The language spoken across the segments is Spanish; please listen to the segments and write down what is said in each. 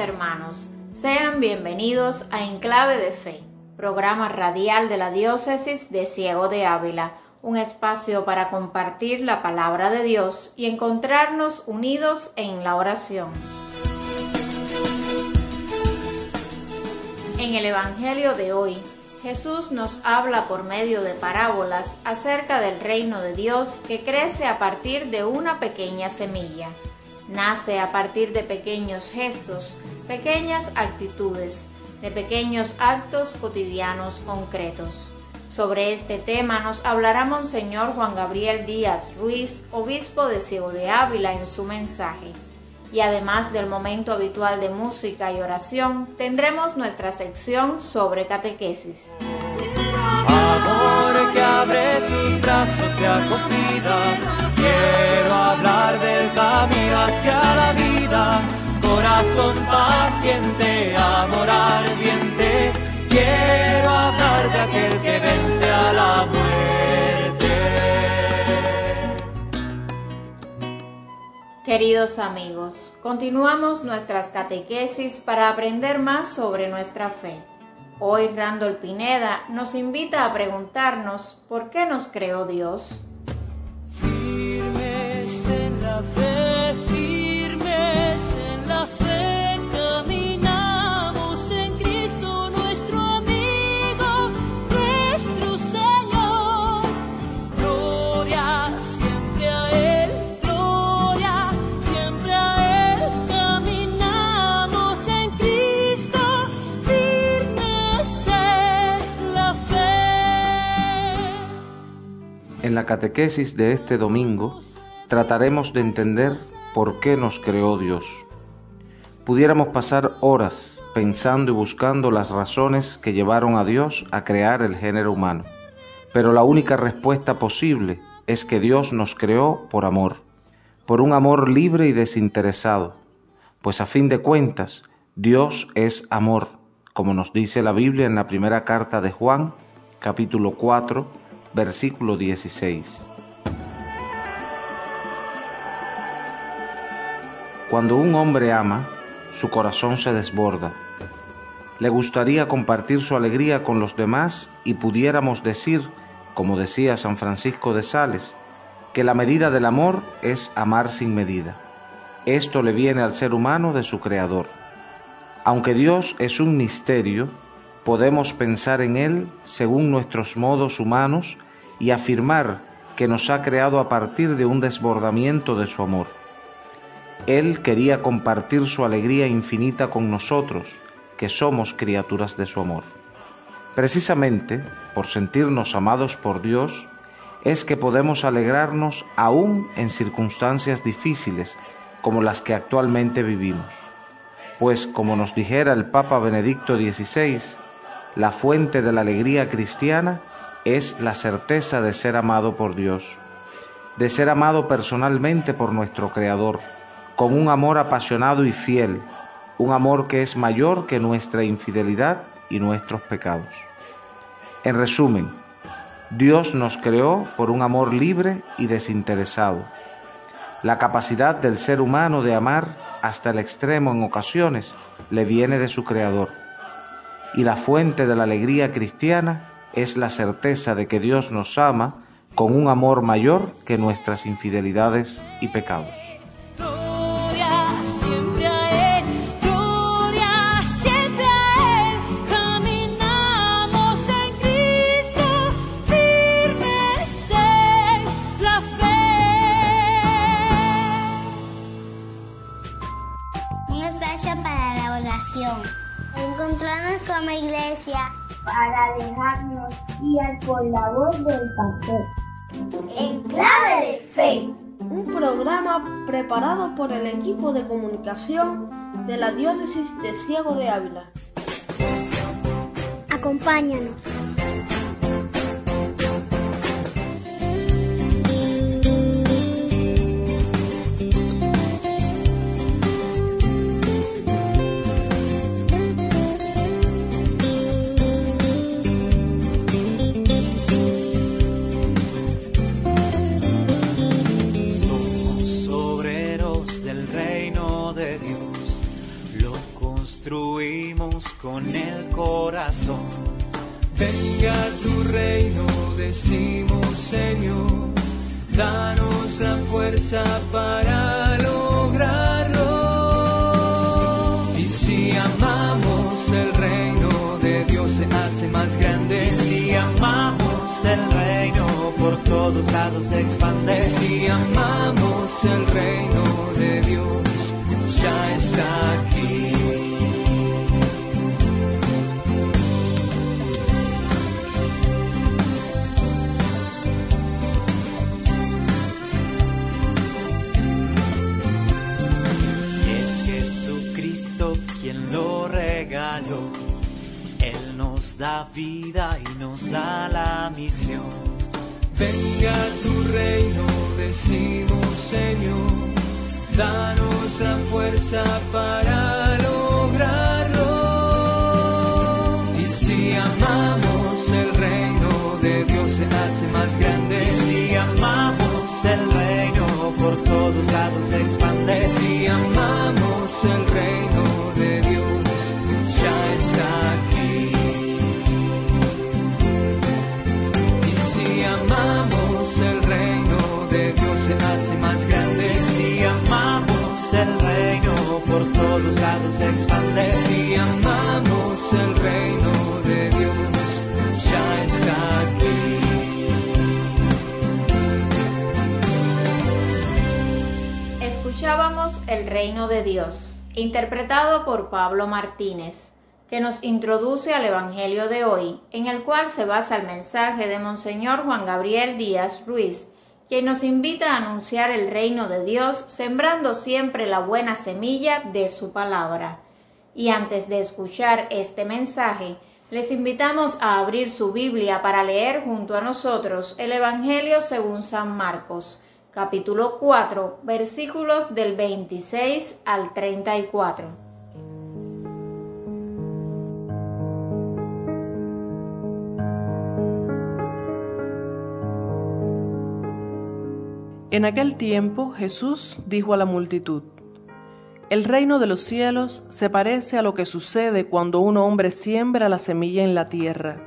hermanos, sean bienvenidos a Enclave de Fe, programa radial de la diócesis de Ciego de Ávila, un espacio para compartir la palabra de Dios y encontrarnos unidos en la oración. En el Evangelio de hoy, Jesús nos habla por medio de parábolas acerca del reino de Dios que crece a partir de una pequeña semilla. Nace a partir de pequeños gestos, pequeñas actitudes, de pequeños actos cotidianos concretos. Sobre este tema nos hablará Monseñor Juan Gabriel Díaz Ruiz, obispo de Ciego de Ávila, en su mensaje. Y además del momento habitual de música y oración, tendremos nuestra sección sobre catequesis. Amor que abre sus brazos y acogida, quiero hablar del camino hacia la vida corazón paciente, amor ardiente, quiero hablar de aquel que vence a la muerte. Queridos amigos, continuamos nuestras catequesis para aprender más sobre nuestra fe. Hoy Randall Pineda nos invita a preguntarnos por qué nos creó Dios. La catequesis de este domingo trataremos de entender por qué nos creó Dios. Pudiéramos pasar horas pensando y buscando las razones que llevaron a Dios a crear el género humano, pero la única respuesta posible es que Dios nos creó por amor, por un amor libre y desinteresado, pues a fin de cuentas Dios es amor, como nos dice la Biblia en la primera carta de Juan, capítulo 4, versículo 16. Cuando un hombre ama, su corazón se desborda. Le gustaría compartir su alegría con los demás y pudiéramos decir, como decía San Francisco de Sales, que la medida del amor es amar sin medida. Esto le viene al ser humano de su Creador. Aunque Dios es un misterio, podemos pensar en Él según nuestros modos humanos y afirmar que nos ha creado a partir de un desbordamiento de su amor. Él quería compartir su alegría infinita con nosotros, que somos criaturas de su amor. Precisamente por sentirnos amados por Dios, es que podemos alegrarnos aún en circunstancias difíciles como las que actualmente vivimos. Pues como nos dijera el Papa Benedicto XVI, la fuente de la alegría cristiana es la certeza de ser amado por Dios, de ser amado personalmente por nuestro Creador, con un amor apasionado y fiel, un amor que es mayor que nuestra infidelidad y nuestros pecados. En resumen, Dios nos creó por un amor libre y desinteresado. La capacidad del ser humano de amar hasta el extremo en ocasiones le viene de su Creador. Y la fuente de la alegría cristiana es la certeza de que Dios nos ama con un amor mayor que nuestras infidelidades y pecados. Por la voz del pastor. en clave de fe. un programa preparado por el equipo de comunicación de la Diócesis de Ciego de Ávila. Acompáñanos. Construimos con el corazón. Venga tu reino, decimos Señor, danos la fuerza para lograrlo. Y si amamos el reino de Dios se hace más grande. Y si amamos el reino por todos lados se expande. Y si amamos el reino de Dios ya da vida y nos da la misión. Venga tu reino, decimos Señor, danos la fuerza para Escuchábamos El Reino de Dios, interpretado por Pablo Martínez, que nos introduce al Evangelio de hoy, en el cual se basa el mensaje de Monseñor Juan Gabriel Díaz Ruiz, quien nos invita a anunciar el reino de Dios, sembrando siempre la buena semilla de su palabra. Y antes de escuchar este mensaje, les invitamos a abrir su Biblia para leer junto a nosotros el Evangelio según San Marcos, capítulo 4, versículos del 26 al 34. En aquel tiempo Jesús dijo a la multitud, El reino de los cielos se parece a lo que sucede cuando un hombre siembra la semilla en la tierra,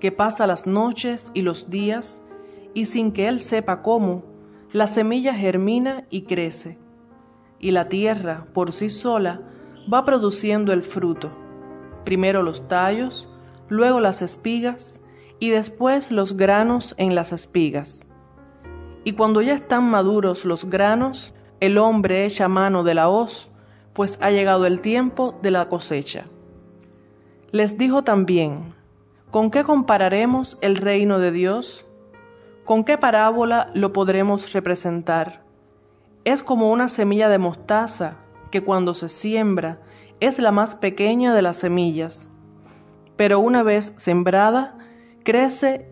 que pasa las noches y los días, y sin que él sepa cómo, la semilla germina y crece, y la tierra por sí sola va produciendo el fruto, primero los tallos, luego las espigas, y después los granos en las espigas. Y cuando ya están maduros los granos, el hombre echa mano de la hoz, pues ha llegado el tiempo de la cosecha. Les dijo también, ¿con qué compararemos el reino de Dios? ¿Con qué parábola lo podremos representar? Es como una semilla de mostaza que cuando se siembra es la más pequeña de las semillas, pero una vez sembrada, crece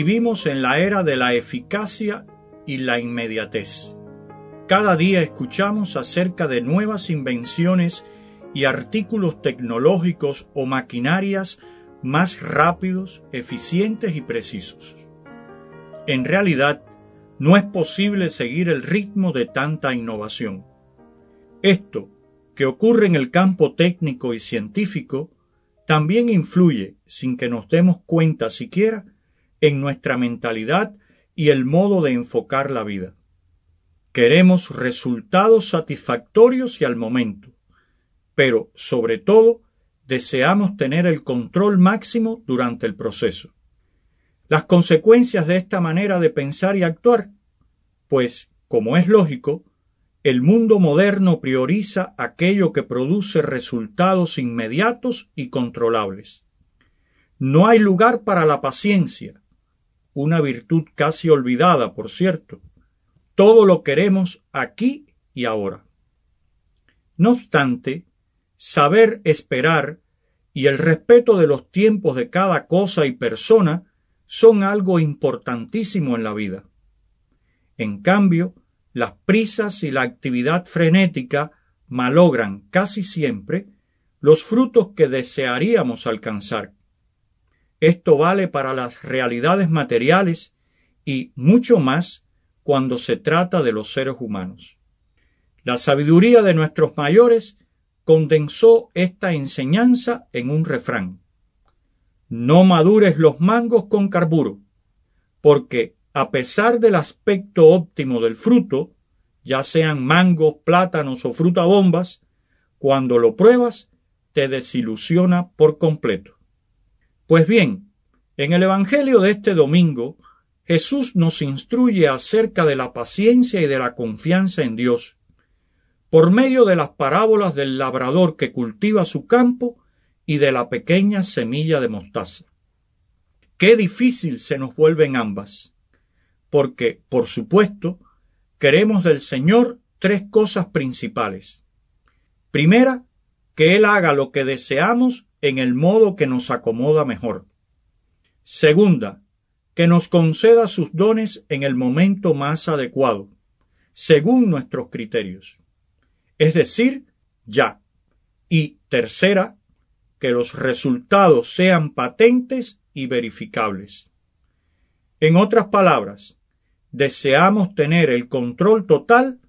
Vivimos en la era de la eficacia y la inmediatez. Cada día escuchamos acerca de nuevas invenciones y artículos tecnológicos o maquinarias más rápidos, eficientes y precisos. En realidad, no es posible seguir el ritmo de tanta innovación. Esto, que ocurre en el campo técnico y científico, también influye, sin que nos demos cuenta siquiera, en nuestra mentalidad y el modo de enfocar la vida. Queremos resultados satisfactorios y al momento, pero sobre todo deseamos tener el control máximo durante el proceso. Las consecuencias de esta manera de pensar y actuar, pues, como es lógico, el mundo moderno prioriza aquello que produce resultados inmediatos y controlables. No hay lugar para la paciencia, una virtud casi olvidada, por cierto. Todo lo queremos aquí y ahora. No obstante, saber esperar y el respeto de los tiempos de cada cosa y persona son algo importantísimo en la vida. En cambio, las prisas y la actividad frenética malogran casi siempre los frutos que desearíamos alcanzar. Esto vale para las realidades materiales y mucho más cuando se trata de los seres humanos. La sabiduría de nuestros mayores condensó esta enseñanza en un refrán. No madures los mangos con carburo, porque a pesar del aspecto óptimo del fruto, ya sean mangos, plátanos o fruta bombas, cuando lo pruebas te desilusiona por completo. Pues bien, en el Evangelio de este domingo, Jesús nos instruye acerca de la paciencia y de la confianza en Dios, por medio de las parábolas del labrador que cultiva su campo y de la pequeña semilla de mostaza. Qué difícil se nos vuelven ambas porque, por supuesto, queremos del Señor tres cosas principales. Primera, que Él haga lo que deseamos en el modo que nos acomoda mejor. Segunda, que nos conceda sus dones en el momento más adecuado, según nuestros criterios. Es decir, ya. Y tercera, que los resultados sean patentes y verificables. En otras palabras, deseamos tener el control total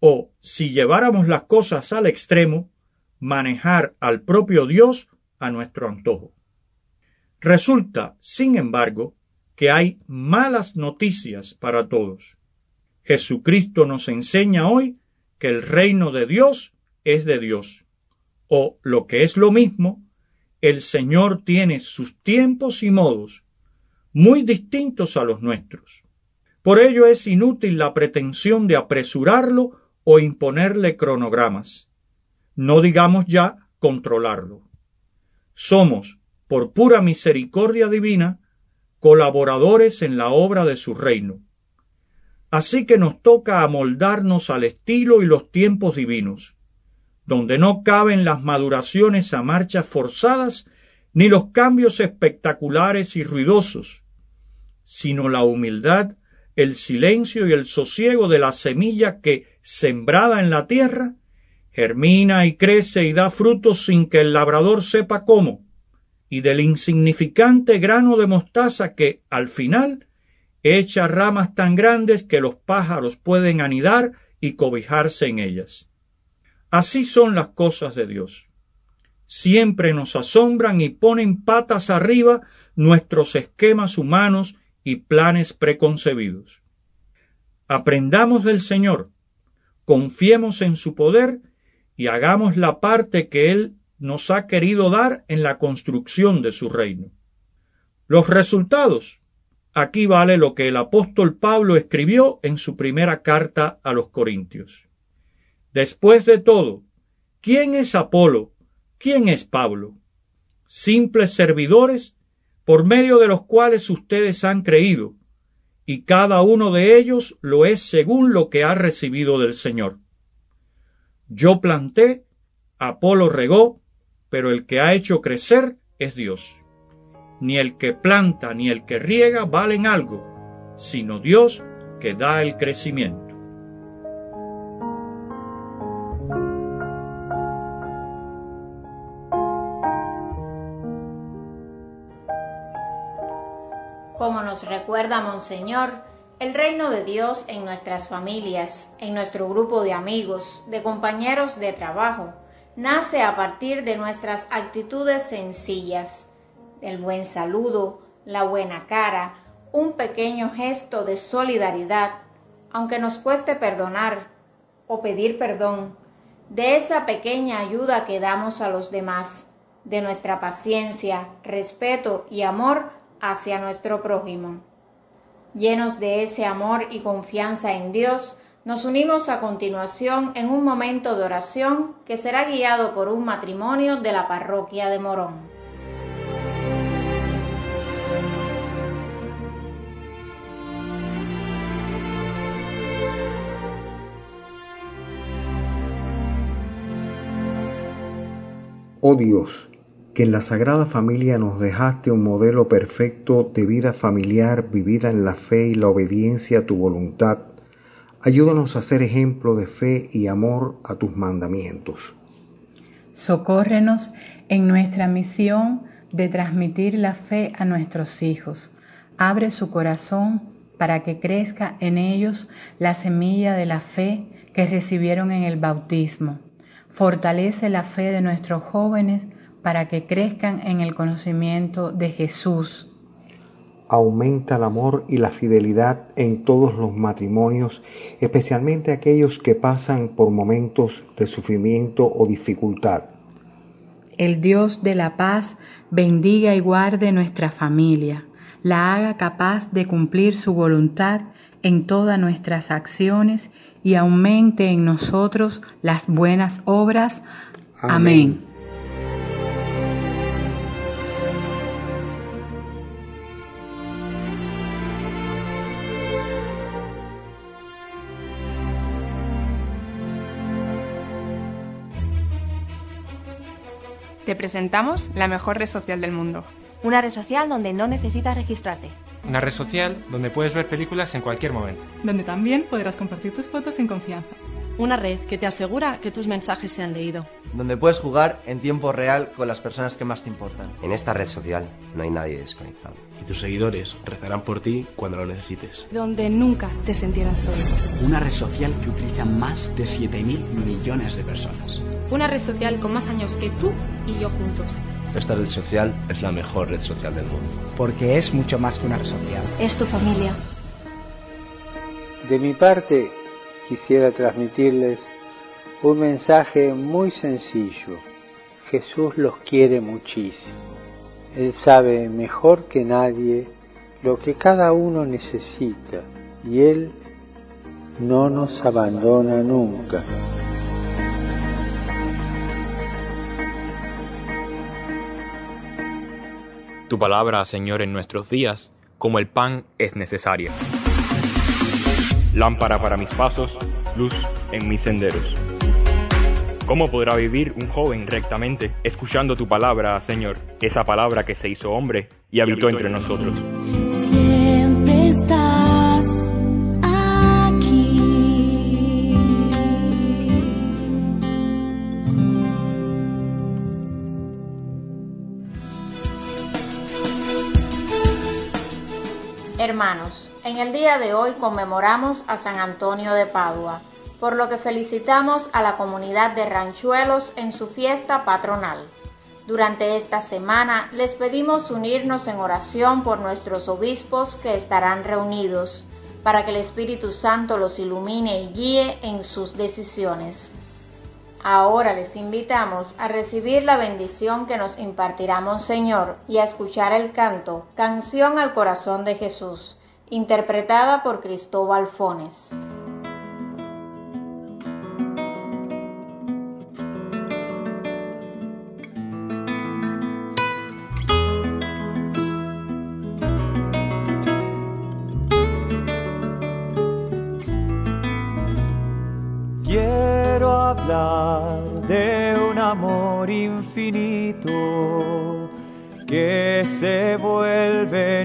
o, si lleváramos las cosas al extremo, manejar al propio Dios a nuestro antojo. Resulta, sin embargo, que hay malas noticias para todos. Jesucristo nos enseña hoy que el reino de Dios es de Dios. O, lo que es lo mismo, el Señor tiene sus tiempos y modos muy distintos a los nuestros. Por ello es inútil la pretensión de apresurarlo o imponerle cronogramas. No digamos ya controlarlo. Somos, por pura misericordia divina, colaboradores en la obra de su reino. Así que nos toca amoldarnos al estilo y los tiempos divinos, donde no caben las maduraciones a marchas forzadas ni los cambios espectaculares y ruidosos, sino la humildad el silencio y el sosiego de la semilla que, sembrada en la tierra, germina y crece y da frutos sin que el labrador sepa cómo, y del insignificante grano de mostaza que, al final, echa ramas tan grandes que los pájaros pueden anidar y cobijarse en ellas. Así son las cosas de Dios. Siempre nos asombran y ponen patas arriba nuestros esquemas humanos y planes preconcebidos. Aprendamos del Señor, confiemos en su poder y hagamos la parte que Él nos ha querido dar en la construcción de su reino. Los resultados. Aquí vale lo que el apóstol Pablo escribió en su primera carta a los Corintios. Después de todo, ¿quién es Apolo? ¿Quién es Pablo? Simples servidores por medio de los cuales ustedes han creído, y cada uno de ellos lo es según lo que ha recibido del Señor. Yo planté, Apolo regó, pero el que ha hecho crecer es Dios. Ni el que planta ni el que riega valen algo, sino Dios que da el crecimiento. Como nos recuerda Monseñor, el reino de Dios en nuestras familias, en nuestro grupo de amigos, de compañeros de trabajo, nace a partir de nuestras actitudes sencillas, del buen saludo, la buena cara, un pequeño gesto de solidaridad, aunque nos cueste perdonar o pedir perdón, de esa pequeña ayuda que damos a los demás, de nuestra paciencia, respeto y amor hacia nuestro prójimo. Llenos de ese amor y confianza en Dios, nos unimos a continuación en un momento de oración que será guiado por un matrimonio de la parroquia de Morón. Oh Dios, que en la Sagrada Familia nos dejaste un modelo perfecto de vida familiar vivida en la fe y la obediencia a tu voluntad, ayúdanos a ser ejemplo de fe y amor a tus mandamientos. Socórrenos en nuestra misión de transmitir la fe a nuestros hijos. Abre su corazón para que crezca en ellos la semilla de la fe que recibieron en el bautismo. Fortalece la fe de nuestros jóvenes para que crezcan en el conocimiento de Jesús. Aumenta el amor y la fidelidad en todos los matrimonios, especialmente aquellos que pasan por momentos de sufrimiento o dificultad. El Dios de la paz bendiga y guarde nuestra familia, la haga capaz de cumplir su voluntad en todas nuestras acciones y aumente en nosotros las buenas obras. Amén. Te presentamos la mejor red social del mundo. Una red social donde no necesitas registrarte. Una red social donde puedes ver películas en cualquier momento. Donde también podrás compartir tus fotos en confianza. Una red que te asegura que tus mensajes se han leído. Donde puedes jugar en tiempo real con las personas que más te importan. En esta red social no hay nadie desconectado. Y tus seguidores rezarán por ti cuando lo necesites. Donde nunca te sentirás solo. Una red social que utiliza más de 7.000 millones de personas. Una red social con más años que tú y yo juntos. Esta red social es la mejor red social del mundo. Porque es mucho más que una red social. Es tu familia. De mi parte, quisiera transmitirles un mensaje muy sencillo. Jesús los quiere muchísimo. Él sabe mejor que nadie lo que cada uno necesita y Él no nos abandona nunca. Tu palabra, Señor, en nuestros días, como el pan, es necesaria. Lámpara para mis pasos, luz en mis senderos. ¿Cómo podrá vivir un joven rectamente escuchando tu palabra, Señor? Esa palabra que se hizo hombre y habitó entre nosotros. Siempre estás aquí. Hermanos, en el día de hoy conmemoramos a San Antonio de Padua, por lo que felicitamos a la comunidad de ranchuelos en su fiesta patronal. Durante esta semana les pedimos unirnos en oración por nuestros obispos que estarán reunidos, para que el Espíritu Santo los ilumine y guíe en sus decisiones. Ahora les invitamos a recibir la bendición que nos impartirá Monseñor y a escuchar el canto Canción al Corazón de Jesús, interpretada por Cristóbal Fones. Quiero hablar de un amor infinito que se vuelve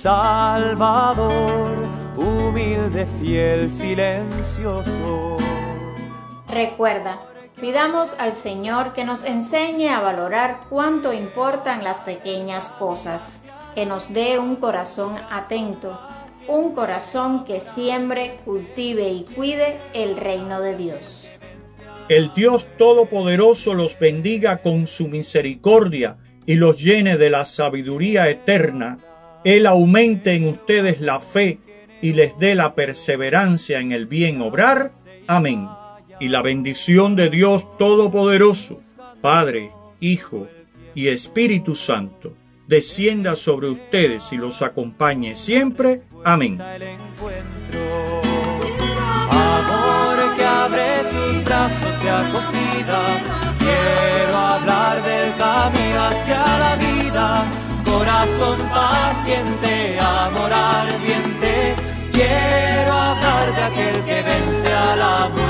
Salvador, humilde, fiel, silencioso. Recuerda, pidamos al Señor que nos enseñe a valorar cuánto importan las pequeñas cosas, que nos dé un corazón atento, un corazón que siembre, cultive y cuide el reino de Dios. El Dios Todopoderoso los bendiga con su misericordia y los llene de la sabiduría eterna. Él aumente en ustedes la fe y les dé la perseverancia en el bien obrar. Amén. Y la bendición de Dios Todopoderoso, Padre, Hijo y Espíritu Santo descienda sobre ustedes y los acompañe siempre. Amén. Amor que abre sus brazos y acogida. Quiero hablar del camino hacia la vida. Corazón paciente, amor ardiente. Quiero hablar de aquel que vence a la muerte.